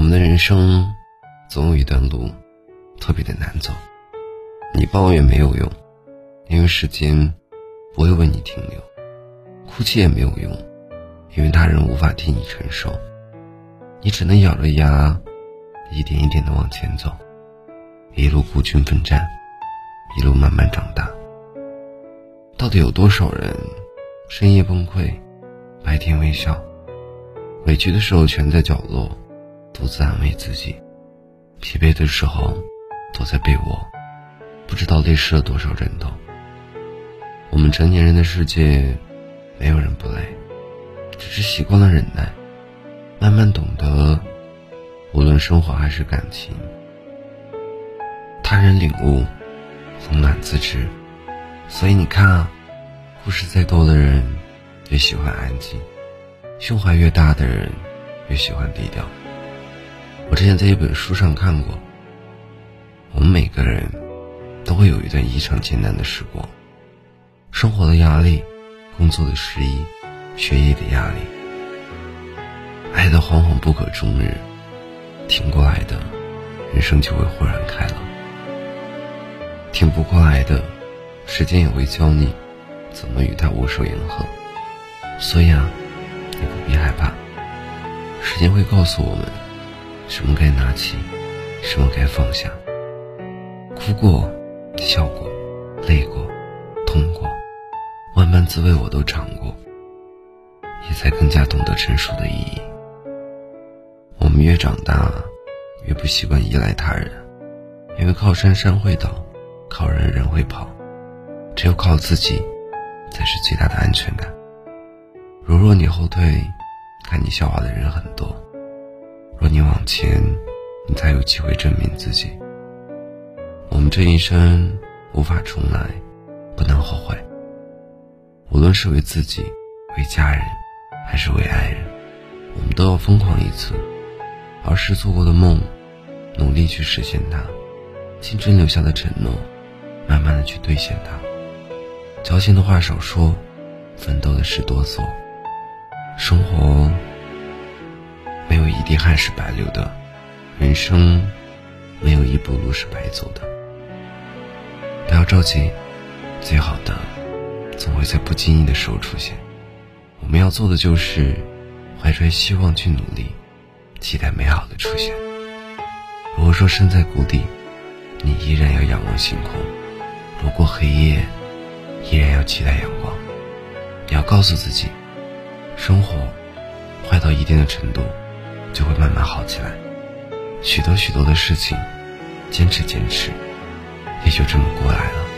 我们的人生总有一段路特别的难走，你抱怨没有用，因为时间不会为你停留；哭泣也没有用，因为他人无法替你承受。你只能咬着牙，一点一点的往前走，一路孤军奋战，一路慢慢长大。到底有多少人深夜崩溃，白天微笑，委屈的时候蜷在角落，独自安慰自己；疲惫的时候躲在被窝，不知道泪湿了多少枕头。我们成年人的世界，没有人不累，只是习惯了忍耐，慢慢懂得，无论生活还是感情，他人领悟，冷暖自知。所以你看啊，故事再多的人，越喜欢安静；胸怀越大的人，越喜欢低调。我之前在一本书上看过，我们每个人都会有一段异常艰难的时光，生活的压力，工作的失意，学业的压力，爱的惶惶不可终日，挺过来的，人生就会豁然开朗；挺不过来的。时间也会教你怎么与他握手言和，所以啊，你不必害怕。时间会告诉我们，什么该拿起，什么该放下。哭过，笑过，累过，痛过，万般滋味我都尝过，也才更加懂得成熟的意义。我们越长大，越不习惯依赖他人，因为靠山山会倒，靠人人会跑。只有靠自己，才是最大的安全感。如若你后退，看你笑话的人很多；你往前，你才有机会证明自己。我们这一生无法重来，不能后悔。无论是为自己、为家人，还是为爱人，我们都要疯狂一次。儿时做过的梦，努力去实现它；青春留下的承诺，慢慢的去兑现它。矫情的话少说，奋斗的事多做。生活滴汗是白流的，人生没有一步路是白走的。不要着急，最好的总会在不经意的时候出现。我们要做的就是怀揣希望去努力，期待美好的出现。如果说身在谷底，你依然要仰望星空，如果黑夜。依然要期待阳光，你要告诉自己，生活坏到一定的程度，就会慢慢好起来。许多许多的事情，坚持坚持，也就这么过来了。